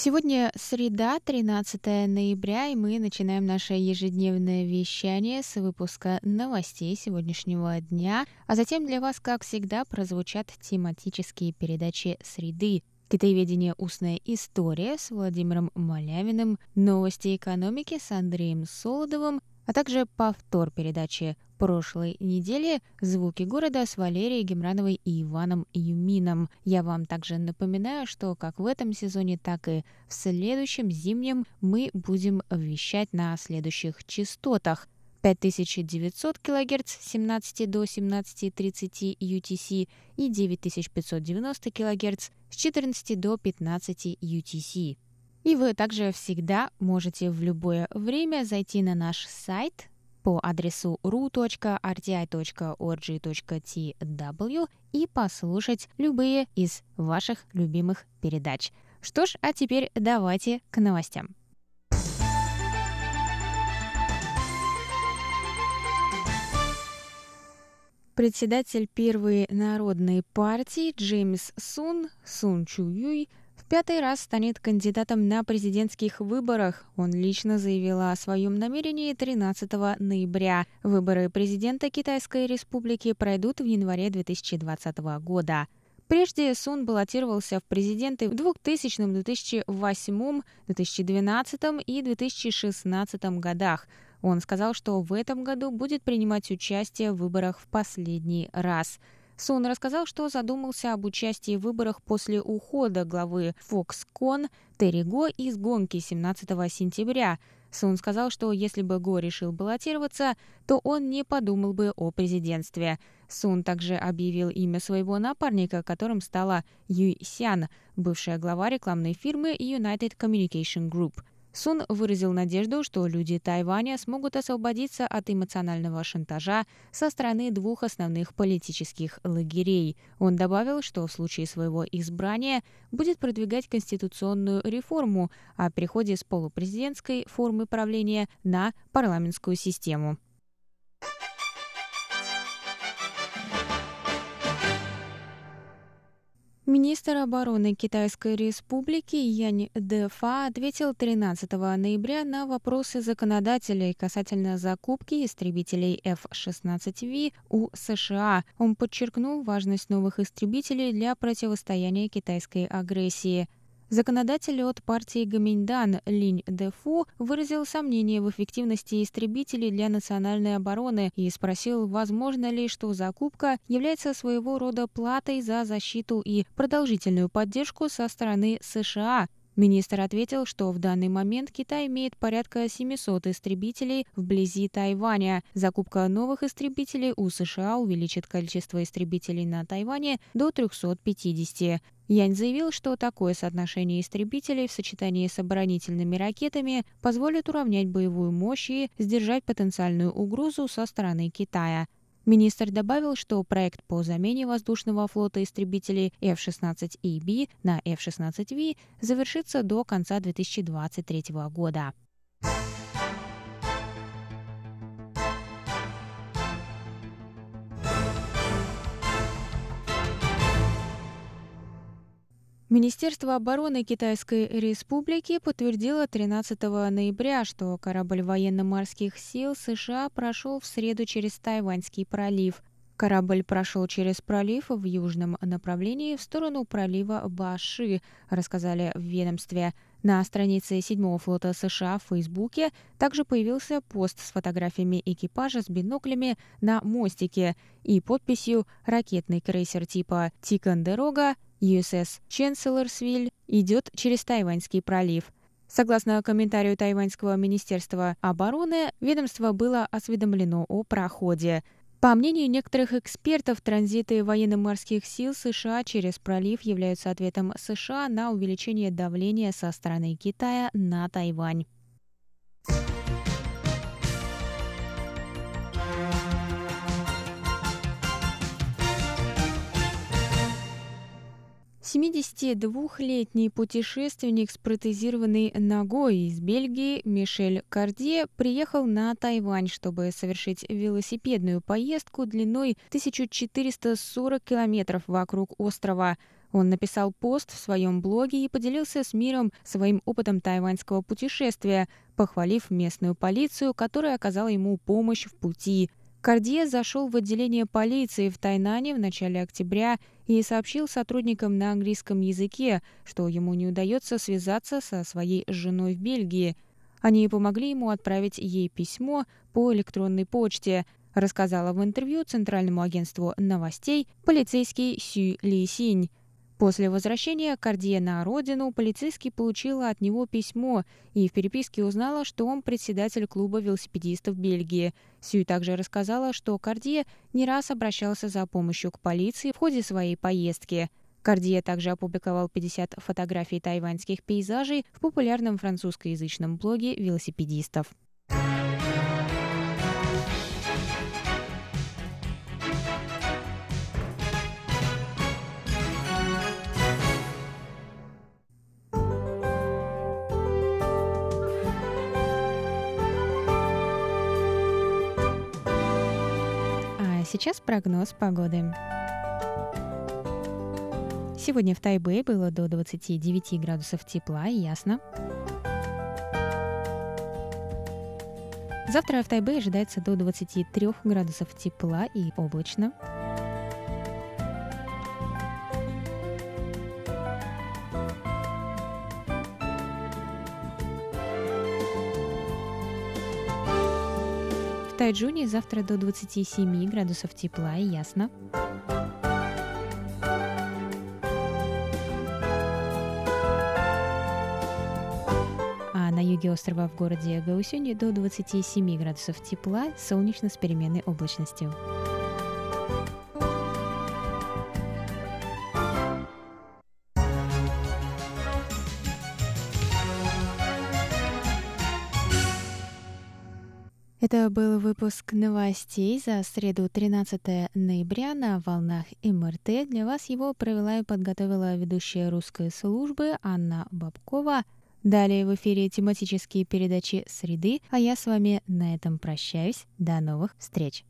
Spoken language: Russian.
Сегодня среда, 13 ноября, и мы начинаем наше ежедневное вещание с выпуска новостей сегодняшнего дня, а затем для вас, как всегда, прозвучат тематические передачи «Среды», Китаеведение «Устная история» с Владимиром Малявиным, новости экономики с Андреем Солодовым, а также повтор передачи прошлой недели «Звуки города» с Валерией Гемрановой и Иваном Юмином. Я вам также напоминаю, что как в этом сезоне, так и в следующем зимнем мы будем вещать на следующих частотах. 5900 кГц с 17 до 17.30 UTC и 9590 кГц с 14 до 15 UTC. И вы также всегда можете в любое время зайти на наш сайт по адресу ru.rti.org.tw и послушать любые из ваших любимых передач. Что ж, а теперь давайте к новостям. Председатель Первой народной партии Джеймс Сун, Сун Чу Юй, пятый раз станет кандидатом на президентских выборах. Он лично заявил о своем намерении 13 ноября. Выборы президента Китайской Республики пройдут в январе 2020 года. Прежде Сун баллотировался в президенты в 2000, 2008, 2012 и 2016 годах. Он сказал, что в этом году будет принимать участие в выборах в последний раз. Сун рассказал, что задумался об участии в выборах после ухода главы Foxconn Терри Го из гонки 17 сентября. Сун сказал, что если бы Го решил баллотироваться, то он не подумал бы о президентстве. Сун также объявил имя своего напарника, которым стала Юй Сян, бывшая глава рекламной фирмы United Communication Group. Сун выразил надежду, что люди Тайваня смогут освободиться от эмоционального шантажа со стороны двух основных политических лагерей. Он добавил, что в случае своего избрания будет продвигать конституционную реформу о переходе с полупрезидентской формы правления на парламентскую систему. Министр обороны Китайской Республики Янь Дэфа ответил 13 ноября на вопросы законодателей касательно закупки истребителей F-16V у США. Он подчеркнул важность новых истребителей для противостояния китайской агрессии. Законодатель от партии Гаминьдан Линь Дефу выразил сомнение в эффективности истребителей для национальной обороны и спросил, возможно ли, что закупка является своего рода платой за защиту и продолжительную поддержку со стороны США. Министр ответил, что в данный момент Китай имеет порядка 700 истребителей вблизи Тайваня. Закупка новых истребителей у США увеличит количество истребителей на Тайване до 350. Янь заявил, что такое соотношение истребителей в сочетании с оборонительными ракетами позволит уравнять боевую мощь и сдержать потенциальную угрозу со стороны Китая. Министр добавил, что проект по замене воздушного флота истребителей F-16EB на F-16V завершится до конца 2023 года. Министерство обороны Китайской Республики подтвердило 13 ноября, что корабль военно-морских сил США прошел в среду через Тайваньский пролив. Корабль прошел через пролив в южном направлении в сторону пролива Баши, рассказали в ведомстве. На странице 7 флота США в Фейсбуке также появился пост с фотографиями экипажа с биноклями на мостике и подписью «Ракетный крейсер типа «Тикандерога» USS Ченселорсвиль идет через Тайваньский пролив. Согласно комментарию Тайваньского министерства обороны, ведомство было осведомлено о проходе. По мнению некоторых экспертов, транзиты военно-морских сил США через пролив являются ответом США на увеличение давления со стороны Китая на Тайвань. 72-летний путешественник с протезированной ногой из Бельгии Мишель Кардье приехал на Тайвань, чтобы совершить велосипедную поездку длиной 1440 километров вокруг острова. Он написал пост в своем блоге и поделился с миром своим опытом тайваньского путешествия, похвалив местную полицию, которая оказала ему помощь в пути. Кардье зашел в отделение полиции в Тайнане в начале октября и сообщил сотрудникам на английском языке, что ему не удается связаться со своей женой в Бельгии. Они помогли ему отправить ей письмо по электронной почте, рассказала в интервью Центральному агентству новостей полицейский Сю Ли Синь. После возвращения Кардье на родину полицейский получила от него письмо и в переписке узнала, что он председатель клуба велосипедистов Бельгии. Сюй также рассказала, что Кардье не раз обращался за помощью к полиции в ходе своей поездки. Кардье также опубликовал 50 фотографий тайваньских пейзажей в популярном французскоязычном блоге велосипедистов. Сейчас прогноз погоды. Сегодня в Тайбе было до 29 градусов тепла и ясно. Завтра в Тайбе ожидается до 23 градусов тепла и облачно. Тайджуне завтра до 27 градусов тепла и ясно. А на юге острова в городе Гаусюни до 27 градусов тепла, солнечно с переменной облачностью. Это был выпуск новостей за среду 13 ноября на волнах МРТ. Для вас его провела и подготовила ведущая русской службы Анна Бабкова. Далее в эфире тематические передачи «Среды», а я с вами на этом прощаюсь. До новых встреч!